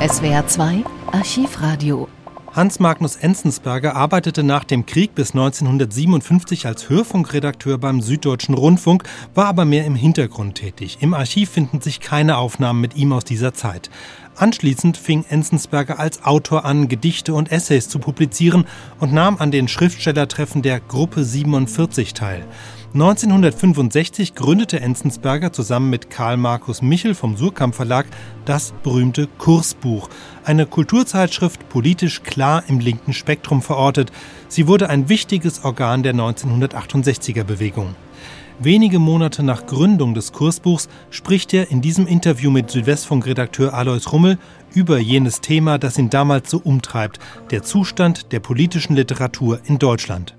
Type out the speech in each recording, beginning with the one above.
SWR 2 Archivradio. Hans Magnus Enzensberger arbeitete nach dem Krieg bis 1957 als Hörfunkredakteur beim Süddeutschen Rundfunk, war aber mehr im Hintergrund tätig. Im Archiv finden sich keine Aufnahmen mit ihm aus dieser Zeit. Anschließend fing Enzensberger als Autor an, Gedichte und Essays zu publizieren und nahm an den Schriftstellertreffen der Gruppe 47 teil. 1965 gründete Enzensberger zusammen mit Karl Markus Michel vom Surkamp Verlag das berühmte Kursbuch, eine Kulturzeitschrift politisch klar im linken Spektrum verortet. Sie wurde ein wichtiges Organ der 1968er Bewegung. Wenige Monate nach Gründung des Kursbuchs spricht er in diesem Interview mit Südwestfunk-Redakteur Alois Rummel über jenes Thema, das ihn damals so umtreibt, der Zustand der politischen Literatur in Deutschland.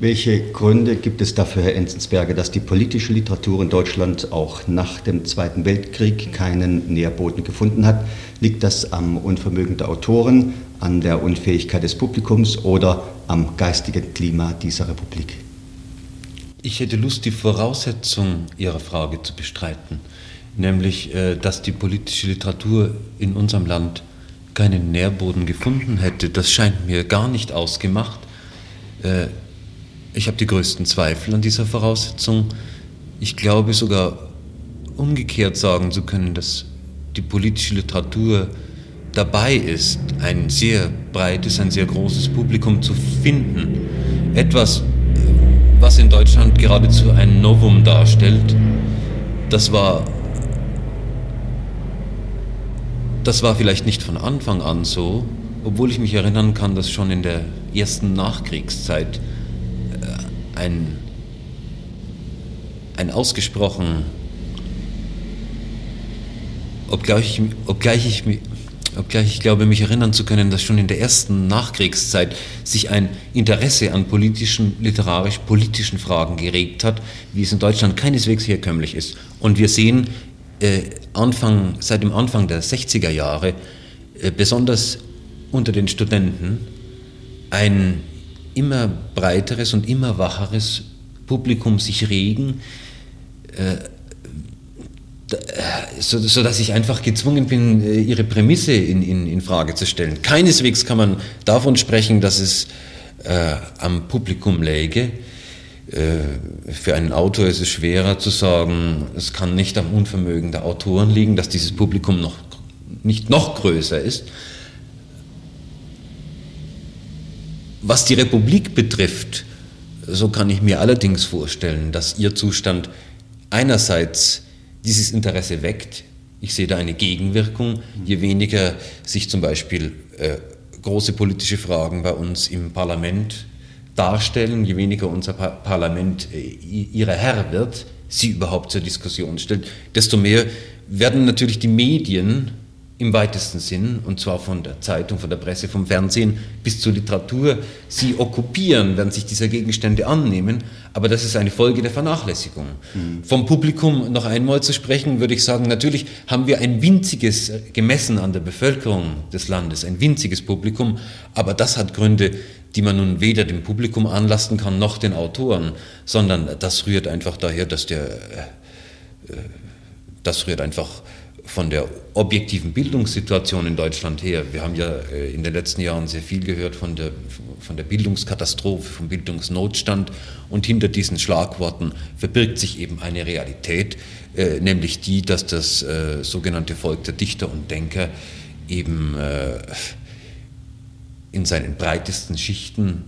Welche Gründe gibt es dafür, Herr Enzensberger, dass die politische Literatur in Deutschland auch nach dem Zweiten Weltkrieg keinen Nährboden gefunden hat? Liegt das am Unvermögen der Autoren, an der Unfähigkeit des Publikums oder am geistigen Klima dieser Republik? Ich hätte Lust, die Voraussetzung Ihrer Frage zu bestreiten, nämlich, äh, dass die politische Literatur in unserem Land keinen Nährboden gefunden hätte. Das scheint mir gar nicht ausgemacht. Ich habe die größten Zweifel an dieser Voraussetzung. Ich glaube sogar umgekehrt sagen zu können, dass die politische Literatur dabei ist, ein sehr breites, ein sehr großes Publikum zu finden. Etwas, was in Deutschland geradezu ein Novum darstellt. Das war, das war vielleicht nicht von Anfang an so, obwohl ich mich erinnern kann, dass schon in der ersten Nachkriegszeit ein, ein ausgesprochen, obgleich ich, obgleich ich obgleich ich glaube, mich erinnern zu können, dass schon in der ersten Nachkriegszeit sich ein Interesse an politischen, literarisch-politischen Fragen geregt hat, wie es in Deutschland keineswegs herkömmlich ist. Und wir sehen äh, Anfang, seit dem Anfang der 60er Jahre, äh, besonders unter den Studenten, ein immer breiteres und immer wacheres Publikum sich regen, äh, so, so, dass ich einfach gezwungen bin, äh, ihre Prämisse in, in, in, Frage zu stellen. Keineswegs kann man davon sprechen, dass es äh, am Publikum läge. Äh, für einen Autor ist es schwerer zu sagen, es kann nicht am Unvermögen der Autoren liegen, dass dieses Publikum noch, nicht noch größer ist. Was die Republik betrifft, so kann ich mir allerdings vorstellen, dass ihr Zustand einerseits dieses Interesse weckt. Ich sehe da eine Gegenwirkung. Je weniger sich zum Beispiel äh, große politische Fragen bei uns im Parlament darstellen, je weniger unser pa Parlament äh, ihre Herr wird, sie überhaupt zur Diskussion stellt, desto mehr werden natürlich die Medien im weitesten Sinn, und zwar von der Zeitung, von der Presse, vom Fernsehen bis zur Literatur, sie okkupieren, werden sich dieser Gegenstände annehmen, aber das ist eine Folge der Vernachlässigung. Mhm. Vom Publikum noch einmal zu sprechen, würde ich sagen, natürlich haben wir ein winziges, gemessen an der Bevölkerung des Landes, ein winziges Publikum, aber das hat Gründe, die man nun weder dem Publikum anlasten kann, noch den Autoren, sondern das rührt einfach daher, dass der, äh, äh das rührt einfach von der objektiven Bildungssituation in Deutschland her. Wir haben ja äh, in den letzten Jahren sehr viel gehört von der, von der Bildungskatastrophe, vom Bildungsnotstand und hinter diesen Schlagworten verbirgt sich eben eine Realität, äh, nämlich die, dass das äh, sogenannte Volk der Dichter und Denker eben in seinen breitesten Schichten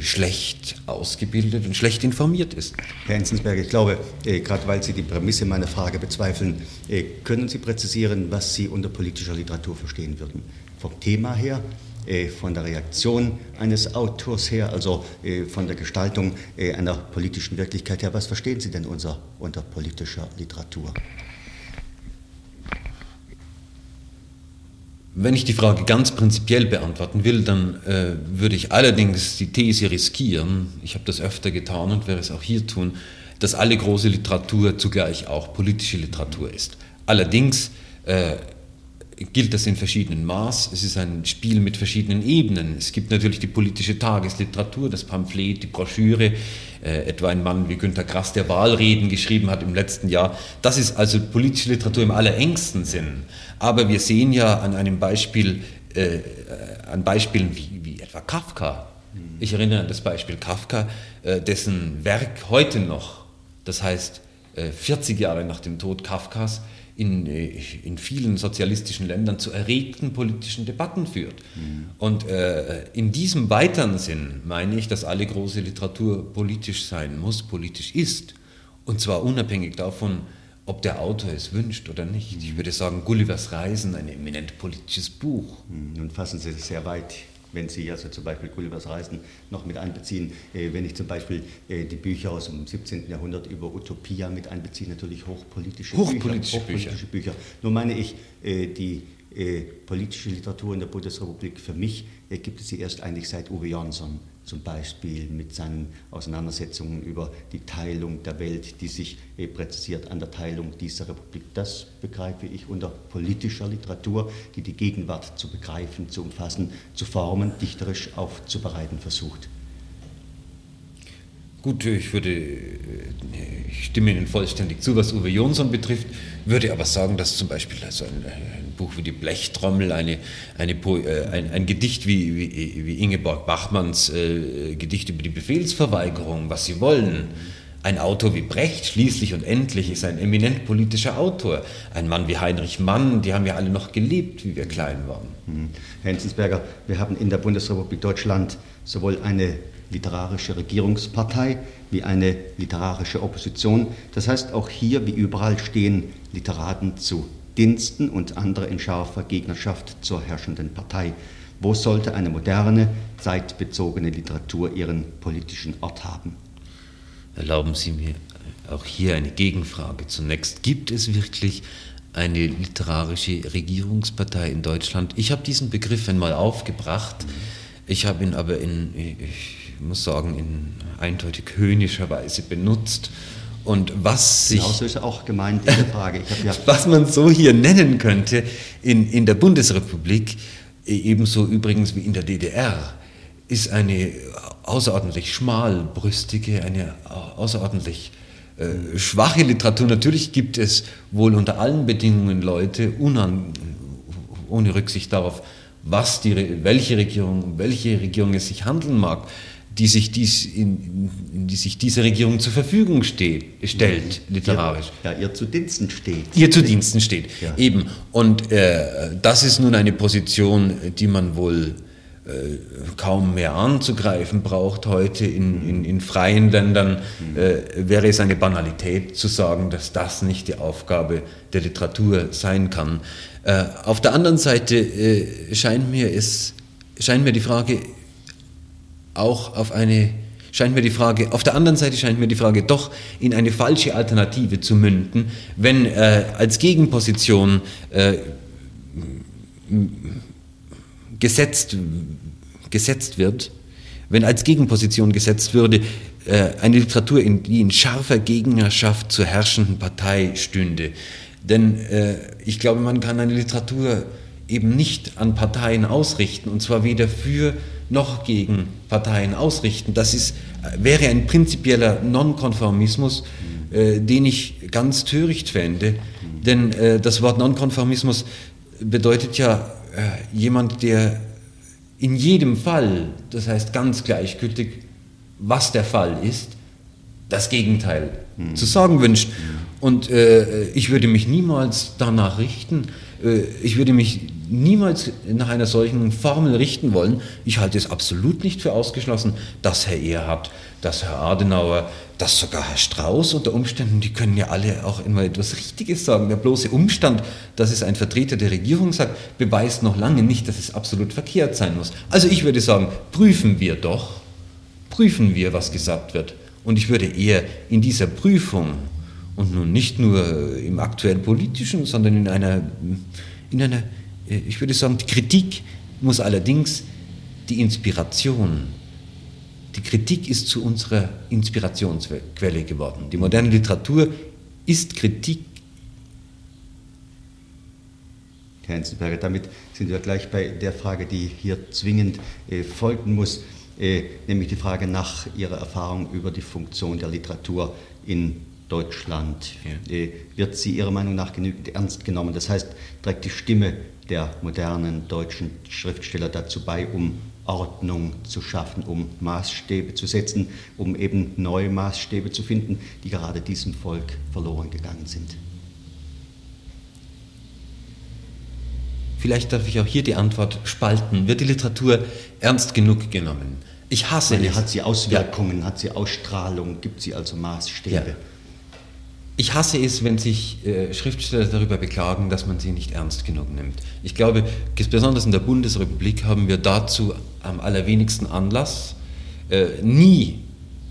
schlecht ausgebildet und schlecht informiert ist. Herr Enzensberger, ich glaube, äh, gerade weil Sie die Prämisse meiner Frage bezweifeln, äh, können Sie präzisieren, was Sie unter politischer Literatur verstehen würden? Vom Thema her, äh, von der Reaktion eines Autors her, also äh, von der Gestaltung äh, einer politischen Wirklichkeit her. Was verstehen Sie denn unter politischer Literatur? Wenn ich die Frage ganz prinzipiell beantworten will, dann äh, würde ich allerdings die These riskieren, ich habe das öfter getan und werde es auch hier tun, dass alle große Literatur zugleich auch politische Literatur ist. Allerdings äh, gilt das in verschiedenen Maß. Es ist ein Spiel mit verschiedenen Ebenen. Es gibt natürlich die politische Tagesliteratur, das Pamphlet, die Broschüre, äh, etwa ein Mann wie Günter Grass, der Wahlreden geschrieben hat im letzten Jahr. Das ist also politische Literatur im allerengsten Sinn. Aber wir sehen ja an einem Beispiel, äh, an Beispielen wie, wie etwa Kafka. Ich erinnere an das Beispiel Kafka, äh, dessen Werk heute noch, das heißt 40 äh, Jahre nach dem Tod Kafkas, in, äh, in vielen sozialistischen Ländern zu erregten politischen Debatten führt. Mhm. Und äh, in diesem weiteren Sinn meine ich, dass alle große Literatur politisch sein muss, politisch ist. Und zwar unabhängig davon, ob der Autor es wünscht oder nicht. Ich würde sagen, Gullivers Reisen, ein eminent politisches Buch. Mhm. Nun fassen Sie es sehr weit wenn Sie also zum Beispiel Gullivers Reisen noch mit einbeziehen, äh, wenn ich zum Beispiel äh, die Bücher aus dem 17. Jahrhundert über Utopia mit einbeziehe, natürlich hochpolitische, hochpolitische Bücher. Hochpolitische Bücher. Bücher. Nur meine ich, äh, die äh, politische Literatur in der Bundesrepublik, für mich äh, gibt es sie erst eigentlich seit Uwe Jansson zum Beispiel mit seinen Auseinandersetzungen über die Teilung der Welt, die sich präzisiert an der Teilung dieser Republik. Das begreife ich unter politischer Literatur, die die Gegenwart zu begreifen, zu umfassen, zu formen, dichterisch aufzubereiten versucht. Gut, ich würde, ich stimme Ihnen vollständig zu, was Uwe Jonsson betrifft, würde aber sagen, dass zum Beispiel also ein, ein Buch wie die Blechtrommel, eine, eine, äh, ein, ein, Gedicht wie, wie, wie Ingeborg Bachmanns äh, Gedicht über die Befehlsverweigerung, was Sie wollen, ein Autor wie Brecht, schließlich und endlich, ist ein eminent politischer Autor. Ein Mann wie Heinrich Mann, die haben ja alle noch gelebt, wie wir klein waren. Mhm. Herr Enzensberger, wir haben in der Bundesrepublik Deutschland sowohl eine literarische Regierungspartei wie eine literarische Opposition. Das heißt, auch hier wie überall stehen Literaten zu Diensten und andere in scharfer Gegnerschaft zur herrschenden Partei. Wo sollte eine moderne, zeitbezogene Literatur ihren politischen Ort haben? Erlauben Sie mir auch hier eine Gegenfrage. Zunächst, gibt es wirklich eine literarische Regierungspartei in Deutschland? Ich habe diesen Begriff einmal aufgebracht. Ich habe ihn aber in, ich muss sagen, in eindeutig höhnischer Weise benutzt. Und was sich. Genau so ist auch gemeint in der Frage. Ja was man so hier nennen könnte in, in der Bundesrepublik, ebenso übrigens wie in der DDR, ist eine außerordentlich schmalbrüstige, eine außerordentlich äh, schwache Literatur. Natürlich gibt es wohl unter allen Bedingungen Leute, unan, ohne Rücksicht darauf, was die, welche Regierung, um welche Regierung es sich handeln mag, die sich, dies in, in die sich diese Regierung zur Verfügung steht, stellt, literarisch. Ihr, ja, ihr zu Diensten steht. Ihr zu Diensten steht, ja. eben. Und äh, das ist nun eine Position, die man wohl äh, kaum mehr anzugreifen braucht heute in, in, in freien Ländern, äh, wäre es eine Banalität zu sagen, dass das nicht die Aufgabe der Literatur sein kann. Äh, auf der anderen Seite äh, scheint mir es scheint mir die Frage auch auf eine, scheint mir die Frage, auf der anderen Seite scheint mir die Frage doch in eine falsche Alternative zu münden, wenn äh, als Gegenposition äh, gesetzt, gesetzt wird, wenn als Gegenposition gesetzt würde, äh, eine Literatur, in, die in scharfer Gegnerschaft zur herrschenden Partei stünde. Denn äh, ich glaube, man kann eine Literatur eben nicht an Parteien ausrichten, und zwar weder für noch gegen Parteien ausrichten. Das ist, wäre ein prinzipieller Nonkonformismus, äh, den ich ganz töricht fände. Denn äh, das Wort Nonkonformismus bedeutet ja äh, jemand, der in jedem Fall, das heißt ganz gleichgültig, was der Fall ist, das Gegenteil mhm. zu sagen wünscht. Und äh, ich würde mich niemals danach richten. Äh, ich würde mich niemals nach einer solchen Formel richten wollen. Ich halte es absolut nicht für ausgeschlossen, dass Herr Erhard, dass Herr Adenauer, dass sogar Herr Strauß unter Umständen, die können ja alle auch immer etwas Richtiges sagen. Der bloße Umstand, dass es ein Vertreter der Regierung sagt, beweist noch lange nicht, dass es absolut verkehrt sein muss. Also ich würde sagen, prüfen wir doch, prüfen wir, was gesagt wird. Und ich würde eher in dieser Prüfung und nun nicht nur im aktuell politischen, sondern in einer, in einer ich würde sagen, die Kritik muss allerdings die Inspiration, die Kritik ist zu unserer Inspirationsquelle geworden. Die moderne Literatur ist Kritik. Herr Enzensberger. Damit sind wir gleich bei der Frage, die hier zwingend äh, folgen muss, äh, nämlich die Frage nach Ihrer Erfahrung über die Funktion der Literatur in Deutschland. Ja. Wird sie Ihrer Meinung nach genügend ernst genommen? Das heißt, trägt die Stimme der modernen deutschen Schriftsteller dazu bei, um Ordnung zu schaffen, um Maßstäbe zu setzen, um eben neue Maßstäbe zu finden, die gerade diesem Volk verloren gegangen sind? Vielleicht darf ich auch hier die Antwort spalten. Wird die Literatur ernst genug genommen? Ich hasse Meine. Hat sie Auswirkungen, ja. hat sie Ausstrahlung, gibt sie also Maßstäbe? Ja. Ich hasse es, wenn sich äh, Schriftsteller darüber beklagen, dass man sie nicht ernst genug nimmt. Ich glaube, besonders in der Bundesrepublik haben wir dazu am allerwenigsten Anlass. Äh, nie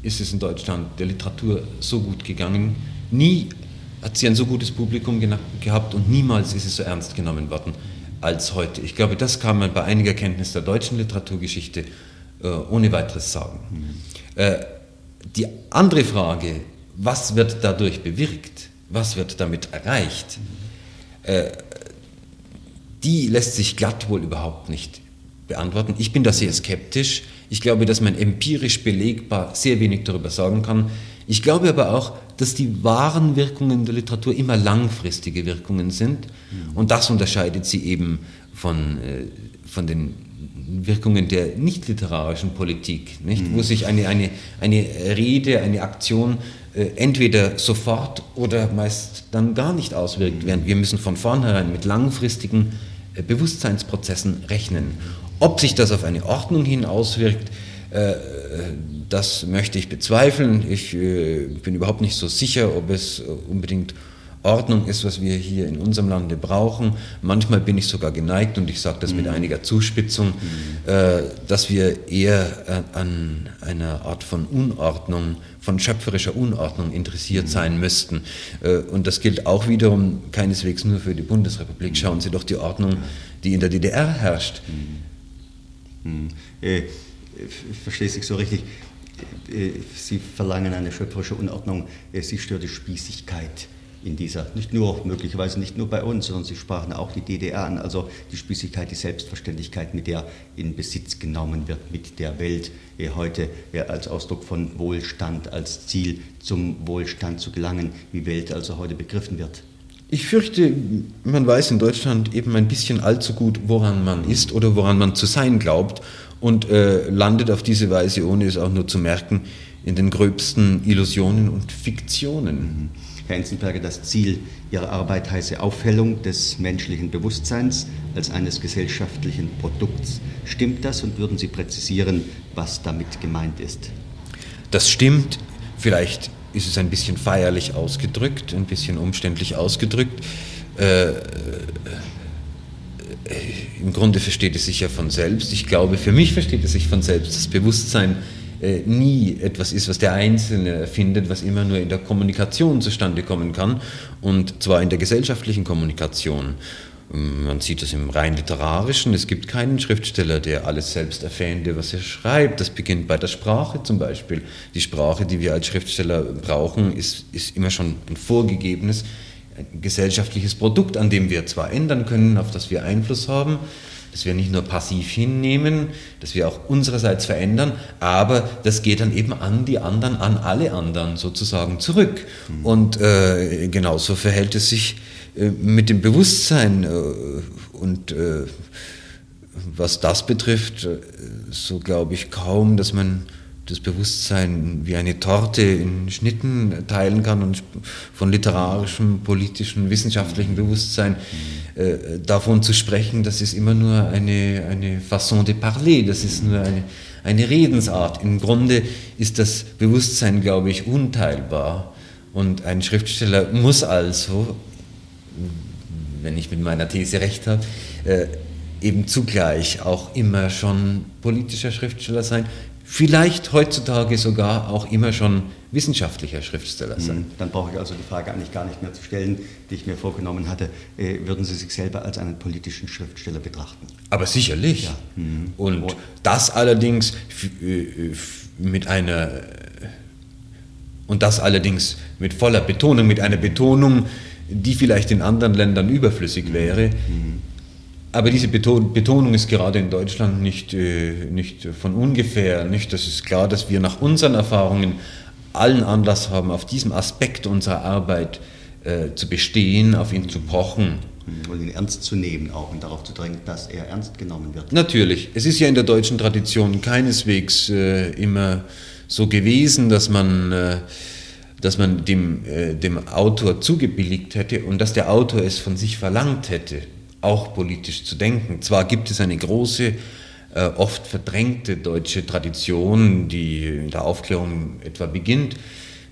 ist es in Deutschland der Literatur so gut gegangen. Nie hat sie ein so gutes Publikum gehabt und niemals ist es so ernst genommen worden als heute. Ich glaube, das kann man bei einiger Kenntnis der deutschen Literaturgeschichte äh, ohne weiteres sagen. Mhm. Äh, die andere Frage, was wird dadurch bewirkt, was wird damit erreicht, äh, die lässt sich glatt wohl überhaupt nicht beantworten. Ich bin da sehr skeptisch. Ich glaube, dass man empirisch belegbar sehr wenig darüber sagen kann. Ich glaube aber auch, dass die wahren Wirkungen der Literatur immer langfristige Wirkungen sind. Und das unterscheidet sie eben von, äh, von den Wirkungen der nicht literarischen Politik, nicht? wo sich eine, eine, eine Rede, eine Aktion entweder sofort oder meist dann gar nicht auswirkt, während wir müssen von vornherein mit langfristigen äh, Bewusstseinsprozessen rechnen. Ob sich das auf eine Ordnung hin auswirkt, äh, das möchte ich bezweifeln. Ich bin überhaupt nicht so sicher, ob es unbedingt Ordnung ist, was wir hier in unserem Lande brauchen. Manchmal bin ich sogar geneigt, und ich sage das mit mhm. einiger Zuspitzung, mhm. äh, dass wir eher äh, an einer Art von Unordnung, von schöpferischer Unordnung interessiert mhm. sein müssten. Äh, und das gilt auch wiederum keineswegs nur für die Bundesrepublik. Schauen Sie doch die Ordnung, die in der DDR herrscht. Äh, verstehe ich so richtig. Äh, Sie verlangen eine schöpferische Unordnung. Äh, Sie stört die Spießigkeit in dieser, nicht nur, möglicherweise nicht nur bei uns, sondern Sie sprachen auch die DDR an, also die Spießigkeit, die Selbstverständlichkeit, mit der in Besitz genommen wird, mit der Welt äh, heute äh, als Ausdruck von Wohlstand, als Ziel zum Wohlstand zu gelangen, wie Welt also heute begriffen wird. Ich fürchte, man weiß in Deutschland eben ein bisschen allzu gut, woran man ist oder woran man zu sein glaubt und äh, landet auf diese Weise, ohne es auch nur zu merken, in den gröbsten Illusionen und Fiktionen. Mhm. Herr Enzensberger, das Ziel Ihrer Arbeit heiße Aufhellung des menschlichen Bewusstseins als eines gesellschaftlichen Produkts. Stimmt das und würden Sie präzisieren, was damit gemeint ist? Das stimmt. Vielleicht ist es ein bisschen feierlich ausgedrückt, ein bisschen umständlich ausgedrückt. Äh, äh, Im Grunde versteht es sich ja von selbst. Ich glaube, für mich versteht es sich von selbst. Das Bewusstsein äh, nie etwas ist, was der Einzelne erfindet, was immer nur in der Kommunikation zustande kommen kann und zwar in der gesellschaftlichen Kommunikation. Ähm, man sieht das im rein literarischen. Es gibt keinen Schriftsteller, der alles selbst erfände, was er schreibt. Das beginnt bei der Sprache zum Beispiel. Die Sprache, die wir als Schriftsteller brauchen, ist, ist immer schon ein vorgegebenes ein gesellschaftliches Produkt, an dem wir zwar ändern können, auf das wir Einfluss haben, dass wir nicht nur passiv hinnehmen, dass wir auch unsererseits verändern, aber das geht dann eben an die anderen, an alle anderen sozusagen zurück. Mhm. Und äh, genauso verhält es sich äh, mit dem Bewusstsein äh, und äh, was das betrifft, äh, so glaube ich kaum, dass man das Bewusstsein wie eine Torte in Schnitten teilen kann und von literarischem, politischem, wissenschaftlichem Bewusstsein äh, davon zu sprechen, das ist immer nur eine, eine Façon de parler, das ist nur eine, eine Redensart. Im Grunde ist das Bewusstsein, glaube ich, unteilbar und ein Schriftsteller muss also, wenn ich mit meiner These recht habe, äh, eben zugleich auch immer schon politischer Schriftsteller sein, vielleicht heutzutage sogar auch immer schon wissenschaftlicher Schriftsteller sein. Mhm. Dann brauche ich also die Frage eigentlich gar nicht mehr zu stellen, die ich mir vorgenommen hatte. Äh, würden Sie sich selber als einen politischen Schriftsteller betrachten? Aber sicherlich. Ja. Mhm. Und das allerdings äh, mit einer und das allerdings mit voller Betonung, mit einer Betonung, die vielleicht in anderen Ländern überflüssig wäre. Mhm. Aber diese Betonung ist gerade in Deutschland nicht, äh, nicht von ungefähr. Nicht? Das ist klar, dass wir nach unseren Erfahrungen allen Anlass haben, auf diesem Aspekt unserer Arbeit äh, zu bestehen, auf ihn zu pochen. Und ihn ernst zu nehmen auch und darauf zu drängen, dass er ernst genommen wird. Natürlich. Es ist ja in der deutschen Tradition keineswegs äh, immer so gewesen, dass man, äh, dass man dem, äh, dem Autor zugebilligt hätte und dass der Autor es von sich verlangt hätte auch politisch zu denken. Zwar gibt es eine große, äh, oft verdrängte deutsche Tradition, die in der Aufklärung etwa beginnt,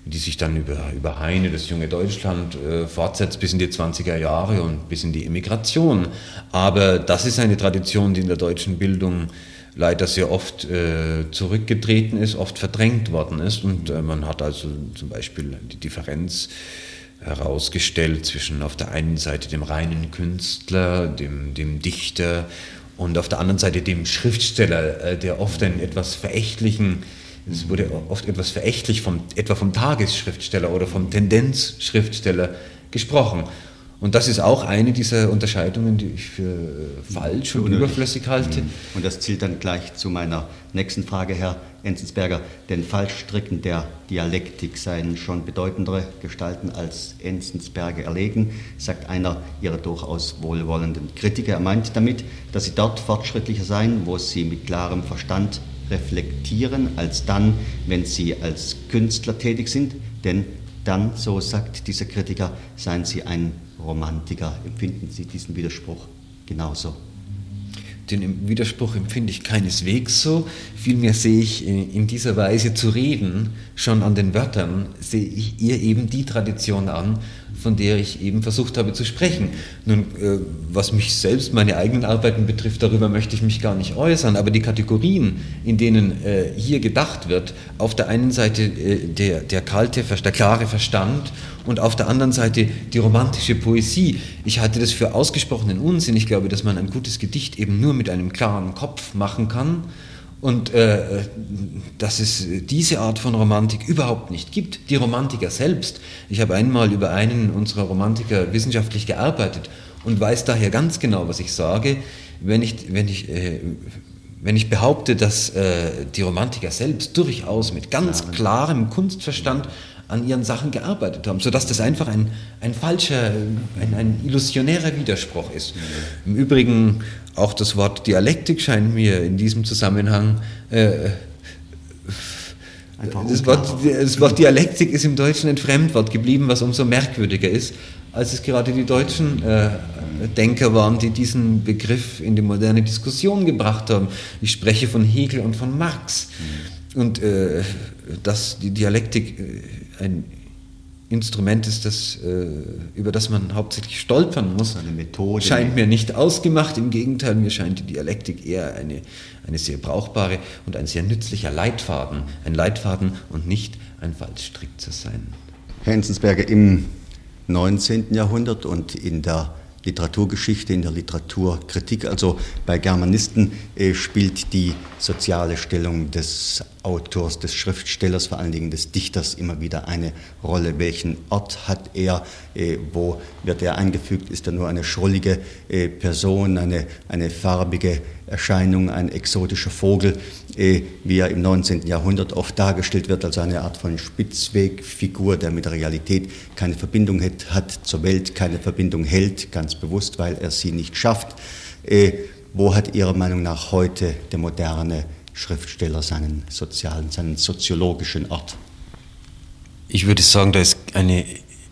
die sich dann über, über Heine, das junge Deutschland, äh, fortsetzt bis in die 20er Jahre und bis in die Immigration. Aber das ist eine Tradition, die in der deutschen Bildung leider sehr oft äh, zurückgetreten ist, oft verdrängt worden ist. Und äh, man hat also zum Beispiel die Differenz herausgestellt zwischen auf der einen Seite dem reinen Künstler, dem, dem Dichter und auf der anderen Seite dem Schriftsteller, äh, der oft einen etwas verächtlichen, es wurde oft etwas verächtlich vom, etwa vom Tagesschriftsteller oder vom Tendenzschriftsteller gesprochen. Und das ist auch eine dieser Unterscheidungen, die ich für falsch und überflüssig halte. Mhm. Und das zielt dann gleich zu meiner nächsten Frage, Herr Enzensberger. Denn Fallstricken der Dialektik seien schon bedeutendere Gestalten als Enzensberger erlegen, sagt einer ihrer durchaus wohlwollenden Kritiker. Er meint damit, dass sie dort fortschrittlicher seien, wo sie mit klarem Verstand reflektieren, als dann, wenn sie als Künstler tätig sind. Denn dann, so sagt dieser Kritiker, seien sie ein Romantiker. Empfinden Sie diesen Widerspruch genauso? Den Widerspruch empfinde ich keineswegs so. Vielmehr sehe ich in dieser Weise zu reden, schon an den Wörtern, sehe ich ihr eben die Tradition an, von der ich eben versucht habe zu sprechen. Nun, äh, was mich selbst, meine eigenen Arbeiten betrifft, darüber möchte ich mich gar nicht äußern, aber die Kategorien, in denen äh, hier gedacht wird, auf der einen Seite äh, der, der kalte, der klare Verstand und auf der anderen Seite die romantische Poesie. Ich halte das für ausgesprochenen Unsinn. Ich glaube, dass man ein gutes Gedicht eben nur mit einem klaren Kopf machen kann und äh, dass es diese Art von Romantik überhaupt nicht gibt. Die Romantiker selbst, ich habe einmal über einen unserer Romantiker wissenschaftlich gearbeitet und weiß daher ganz genau, was ich sage, wenn ich, wenn ich, äh, wenn ich behaupte, dass äh, die Romantiker selbst durchaus mit ganz klarem Kunstverstand an ihren Sachen gearbeitet haben, sodass das einfach ein, ein falscher, ein, ein illusionärer Widerspruch ist. Im Übrigen auch das Wort Dialektik scheint mir in diesem Zusammenhang äh, das Wort, das Wort, Dialektik ist im Deutschen ein Fremdwort geblieben, was umso merkwürdiger ist, als es gerade die deutschen äh, Denker waren, die diesen Begriff in die moderne Diskussion gebracht haben. Ich spreche von Hegel und von Marx. Mhm. Und äh, dass die Dialektik äh, ein Instrument ist, das, äh, über das man hauptsächlich stolpern muss, eine Methode. scheint mir nicht ausgemacht. Im Gegenteil, mir scheint die Dialektik eher eine, eine sehr brauchbare und ein sehr nützlicher Leitfaden, ein Leitfaden und nicht ein Fallstrick zu sein. Herr Enzensberger, im 19. Jahrhundert und in der Literaturgeschichte, in der Literaturkritik. Also bei Germanisten äh, spielt die soziale Stellung des Autors, des Schriftstellers, vor allen Dingen des Dichters immer wieder eine Rolle. Welchen Ort hat er? Äh, wo wird er eingefügt? Ist er nur eine schrullige äh, Person, eine, eine farbige Erscheinung, ein exotischer Vogel, äh, wie er im 19. Jahrhundert oft dargestellt wird, als eine Art von Spitzwegfigur, der mit der Realität keine Verbindung hat, hat zur Welt, keine Verbindung hält, ganz bewusst, weil er sie nicht schafft. Äh, wo hat Ihrer Meinung nach heute der moderne Schriftsteller seinen sozialen, seinen soziologischen Ort? Ich würde sagen, da ist eine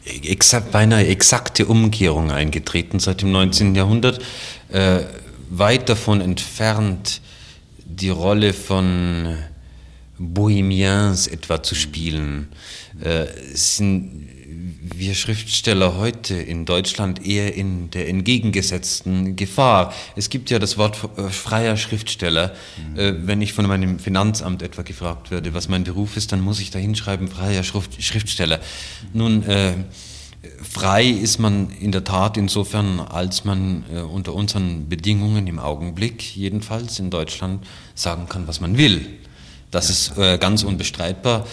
exakt, beinahe exakte Umkehrung eingetreten seit dem 19. Jahrhundert. Äh, weit davon entfernt, die Rolle von Bohemiens etwa zu spielen. Äh, sind wir Schriftsteller heute in Deutschland eher in der entgegengesetzten Gefahr. Es gibt ja das Wort äh, freier Schriftsteller. Mhm. Äh, wenn ich von meinem Finanzamt etwa gefragt werde, was mein Beruf ist, dann muss ich da hinschreiben, freier Schriftsteller. Nun, äh, frei ist man in der Tat insofern, als man äh, unter unseren Bedingungen im Augenblick jedenfalls in Deutschland sagen kann, was man will. Das ist äh, ganz unbestreitbar.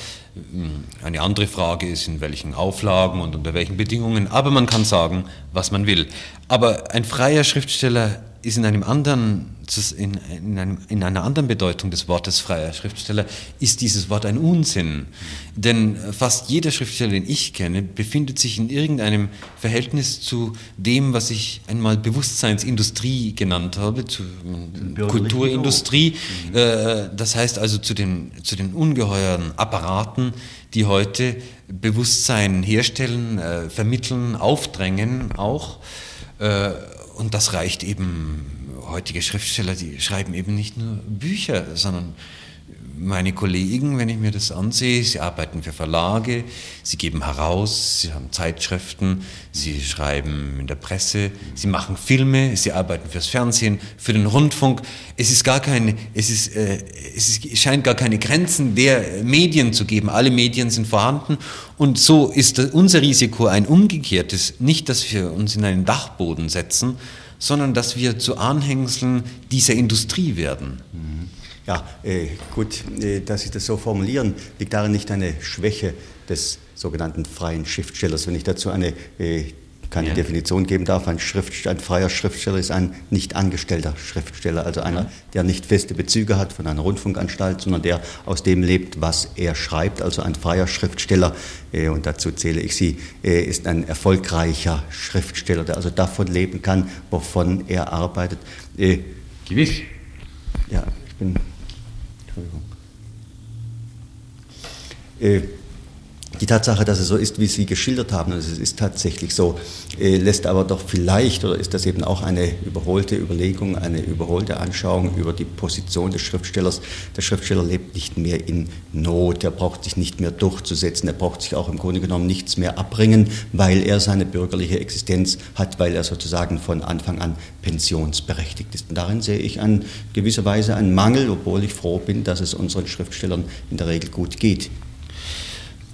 Eine andere Frage ist, in welchen Auflagen und unter welchen Bedingungen, aber man kann sagen, was man will. Aber ein freier Schriftsteller ist in einem anderen, in, in, einem, in, einer anderen Bedeutung des Wortes freier Schriftsteller, ist dieses Wort ein Unsinn. Denn fast jeder Schriftsteller, den ich kenne, befindet sich in irgendeinem Verhältnis zu dem, was ich einmal Bewusstseinsindustrie genannt habe, zu Kulturindustrie. Mhm. Äh, das heißt also zu den, zu den ungeheuren Apparaten, die heute Bewusstsein herstellen, äh, vermitteln, aufdrängen auch. Äh, und das reicht eben, heutige Schriftsteller, die schreiben eben nicht nur Bücher, sondern meine Kollegen, wenn ich mir das ansehe, sie arbeiten für Verlage, sie geben heraus, sie haben Zeitschriften, sie schreiben in der Presse, sie machen Filme, sie arbeiten fürs Fernsehen, für den Rundfunk. Es ist gar keine, es ist, äh, es ist, scheint gar keine Grenzen der Medien zu geben. Alle Medien sind vorhanden und so ist unser Risiko ein umgekehrtes. Nicht, dass wir uns in einen Dachboden setzen, sondern dass wir zu Anhängseln dieser Industrie werden. Mhm. Ja, äh, gut, äh, dass Sie das so formulieren, liegt darin nicht eine Schwäche des sogenannten freien Schriftstellers. Wenn ich dazu eine äh, keine ja. Definition geben darf, ein, ein, freier Schriftsteller ist ein nicht angestellter Schriftsteller, also einer, ja. der nicht feste Bezüge hat von einer Rundfunkanstalt, sondern der aus dem lebt, was er schreibt. Also ein freier Schriftsteller, äh, und dazu zähle ich Sie, äh, ist ein erfolgreicher Schriftsteller, der also davon leben kann, wovon er arbeitet. Äh, Gewiss. Ja, ich bin Entschuldigung. Die Tatsache, dass es so ist, wie Sie geschildert haben, also es ist tatsächlich so, äh, lässt aber doch vielleicht, oder ist das eben auch eine überholte Überlegung, eine überholte Anschauung über die Position des Schriftstellers. Der Schriftsteller lebt nicht mehr in Not, er braucht sich nicht mehr durchzusetzen, er braucht sich auch im Grunde genommen nichts mehr abbringen, weil er seine bürgerliche Existenz hat, weil er sozusagen von Anfang an pensionsberechtigt ist. Und darin sehe ich in gewisser Weise einen Mangel, obwohl ich froh bin, dass es unseren Schriftstellern in der Regel gut geht.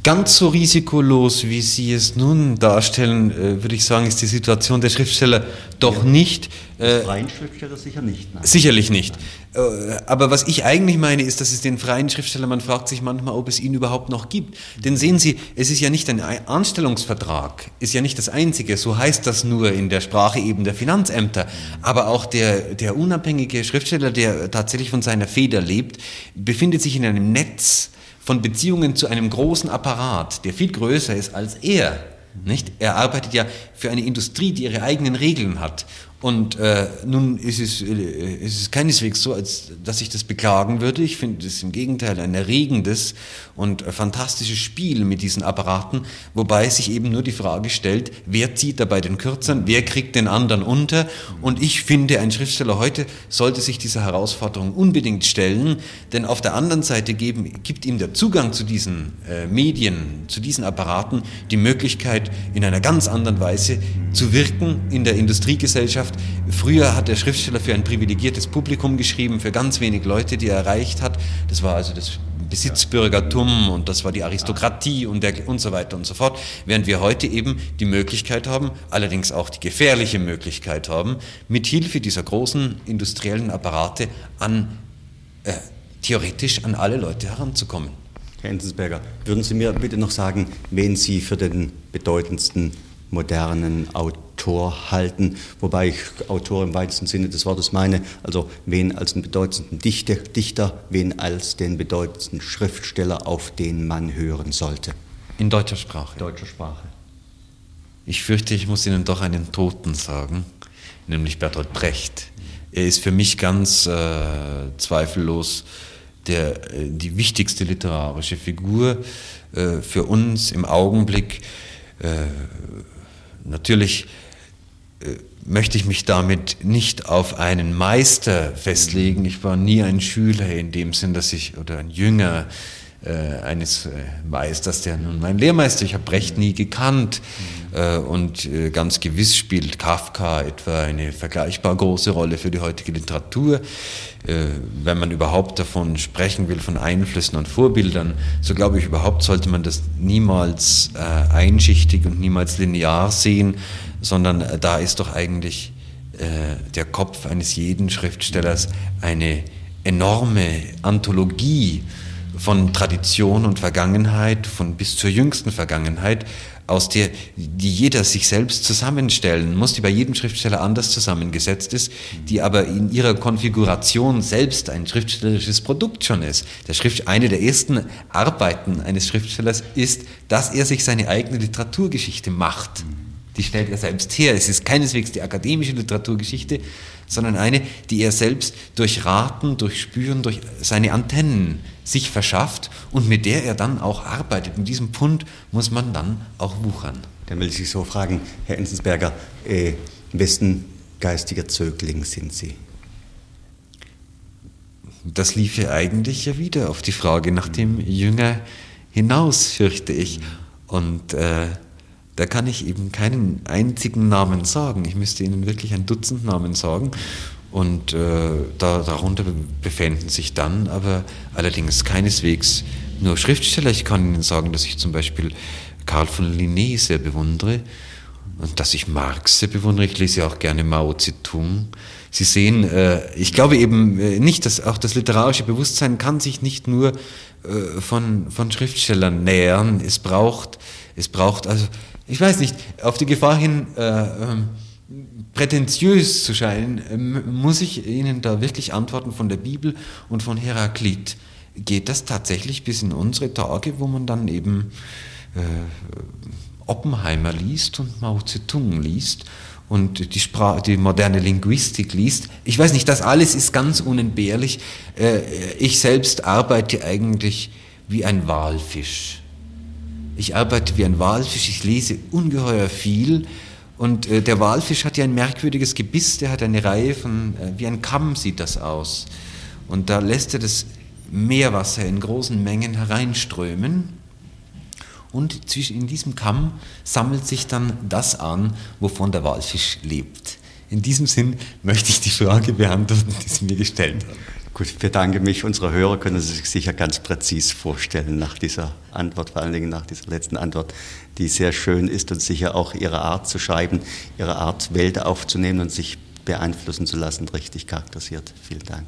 Ganz so risikolos, wie Sie es nun darstellen, äh, würde ich sagen, ist die Situation der Schriftsteller doch ja. nicht. Äh, freien Schriftsteller sicher nicht. Nein. Sicherlich nicht. Nein. Äh, aber was ich eigentlich meine, ist, dass es den freien Schriftsteller, man fragt sich manchmal, ob es ihn überhaupt noch gibt. Denn sehen Sie, es ist ja nicht ein Anstellungsvertrag, ist ja nicht das Einzige, so heißt das nur in der Sprache eben der Finanzämter. Aber auch der, der unabhängige Schriftsteller, der tatsächlich von seiner Feder lebt, befindet sich in einem Netz, von Beziehungen zu einem großen Apparat, der viel größer ist als er. Nicht? Er arbeitet ja für eine Industrie, die ihre eigenen Regeln hat. Und äh, nun ist es, äh, ist es keineswegs so, als dass ich das beklagen würde. Ich finde es im Gegenteil ein erregendes und fantastisches Spiel mit diesen Apparaten, wobei sich eben nur die Frage stellt, wer zieht dabei den Kürzern, wer kriegt den anderen unter. Und ich finde, ein Schriftsteller heute sollte sich dieser Herausforderung unbedingt stellen, denn auf der anderen Seite geben, gibt ihm der Zugang zu diesen äh, Medien, zu diesen Apparaten die Möglichkeit, in einer ganz anderen Weise zu wirken in der Industriegesellschaft, Früher hat der Schriftsteller für ein privilegiertes Publikum geschrieben, für ganz wenig Leute, die er erreicht hat. Das war also das Besitzbürgertum und das war die Aristokratie und, der, und so weiter und so fort. Während wir heute eben die Möglichkeit haben, allerdings auch die gefährliche Möglichkeit haben, mit Hilfe dieser großen industriellen Apparate an, äh, theoretisch an alle Leute heranzukommen. Herr Enzensberger, würden Sie mir bitte noch sagen, wen Sie für den bedeutendsten modernen Autor halten, wobei ich Autor im weitesten Sinne des Wortes meine, also wen als den bedeutendsten Dichter, Dichter, wen als den bedeutendsten Schriftsteller, auf den man hören sollte. In deutscher Sprache. Deutscher Sprache. Ich fürchte, ich muss Ihnen doch einen Toten sagen, nämlich Bertolt Brecht. Er ist für mich ganz äh, zweifellos der, äh, die wichtigste literarische Figur äh, für uns im Augenblick. Äh, Natürlich äh, möchte ich mich damit nicht auf einen Meister festlegen. Ich war nie ein Schüler in dem Sinn, dass ich, oder ein Jünger äh, eines äh, Meisters, der nun mein Lehrmeister, ich habe Brecht nie gekannt. Äh, und äh, ganz gewiss spielt Kafka etwa eine vergleichbar große Rolle für die heutige Literatur. Äh, wenn man überhaupt davon sprechen will, von Einflüssen und Vorbildern, so glaube ich überhaupt sollte man das niemals einschichtig und niemals linear sehen, sondern da ist doch eigentlich der Kopf eines jeden Schriftstellers eine enorme Anthologie von Tradition und Vergangenheit, von bis zur jüngsten Vergangenheit, aus der die jeder sich selbst zusammenstellen muss, die bei jedem Schriftsteller anders zusammengesetzt ist, die aber in ihrer Konfiguration selbst ein schriftstellerisches Produkt schon ist. Der Schrift, eine der ersten Arbeiten eines Schriftstellers ist, dass er sich seine eigene Literaturgeschichte macht. Die stellt er selbst her. Es ist keineswegs die akademische Literaturgeschichte, sondern eine, die er selbst durch Raten, durch Spüren, durch seine Antennen sich verschafft und mit der er dann auch arbeitet. In diesem Punkt muss man dann auch wuchern. Dann will ich Sie so fragen, Herr Enzensberger, äh, wessen geistiger Zögling sind Sie? Das lief ja eigentlich ja wieder auf die Frage nach dem Jünger hinaus, fürchte ich. Und äh, da kann ich eben keinen einzigen Namen sagen. Ich müsste Ihnen wirklich ein Dutzend Namen sagen. Und äh, da, darunter befänden sich dann aber allerdings keineswegs nur Schriftsteller. Ich kann Ihnen sagen, dass ich zum Beispiel Karl von Linné sehr bewundere und dass ich Marx sehr bewundere. Ich lese auch gerne Mao Zedong. Sie sehen, äh, ich glaube eben äh, nicht, dass auch das literarische Bewusstsein kann sich nicht nur äh, von, von Schriftstellern nähern. Es braucht, es braucht also ich weiß nicht, auf die Gefahr hin, äh, äh, prätentiös zu scheinen, äh, muss ich Ihnen da wirklich antworten von der Bibel und von Heraklit. Geht das tatsächlich bis in unsere Tage, wo man dann eben äh, Oppenheimer liest und Mao Zedong liest und die, Sprache, die moderne Linguistik liest. Ich weiß nicht, das alles ist ganz unentbehrlich. Äh, ich selbst arbeite eigentlich wie ein Walfisch. Ich arbeite wie ein Walfisch, ich lese ungeheuer viel. Und äh, der Walfisch hat ja ein merkwürdiges Gebiss, der hat eine Reihe von, äh, wie ein Kamm sieht das aus. Und da lässt er das Meerwasser in großen Mengen hereinströmen. Und zwischen, in diesem Kamm sammelt sich dann das an, wovon der Walfisch lebt. In diesem Sinn möchte ich die Frage beantworten, die Sie mir gestellt haben. Gut, ich bedanke mich. Unsere Hörer können sich sicher ganz präzise vorstellen nach dieser Antwort, vor allen Dingen nach dieser letzten Antwort, die sehr schön ist und sicher auch ihre Art zu schreiben, ihre Art Welt aufzunehmen und sich beeinflussen zu lassen, richtig charakterisiert. Vielen Dank.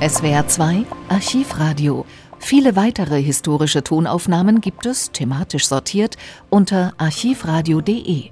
SWR 2 Archivradio. Viele weitere historische Tonaufnahmen gibt es, thematisch sortiert, unter archivradio.de.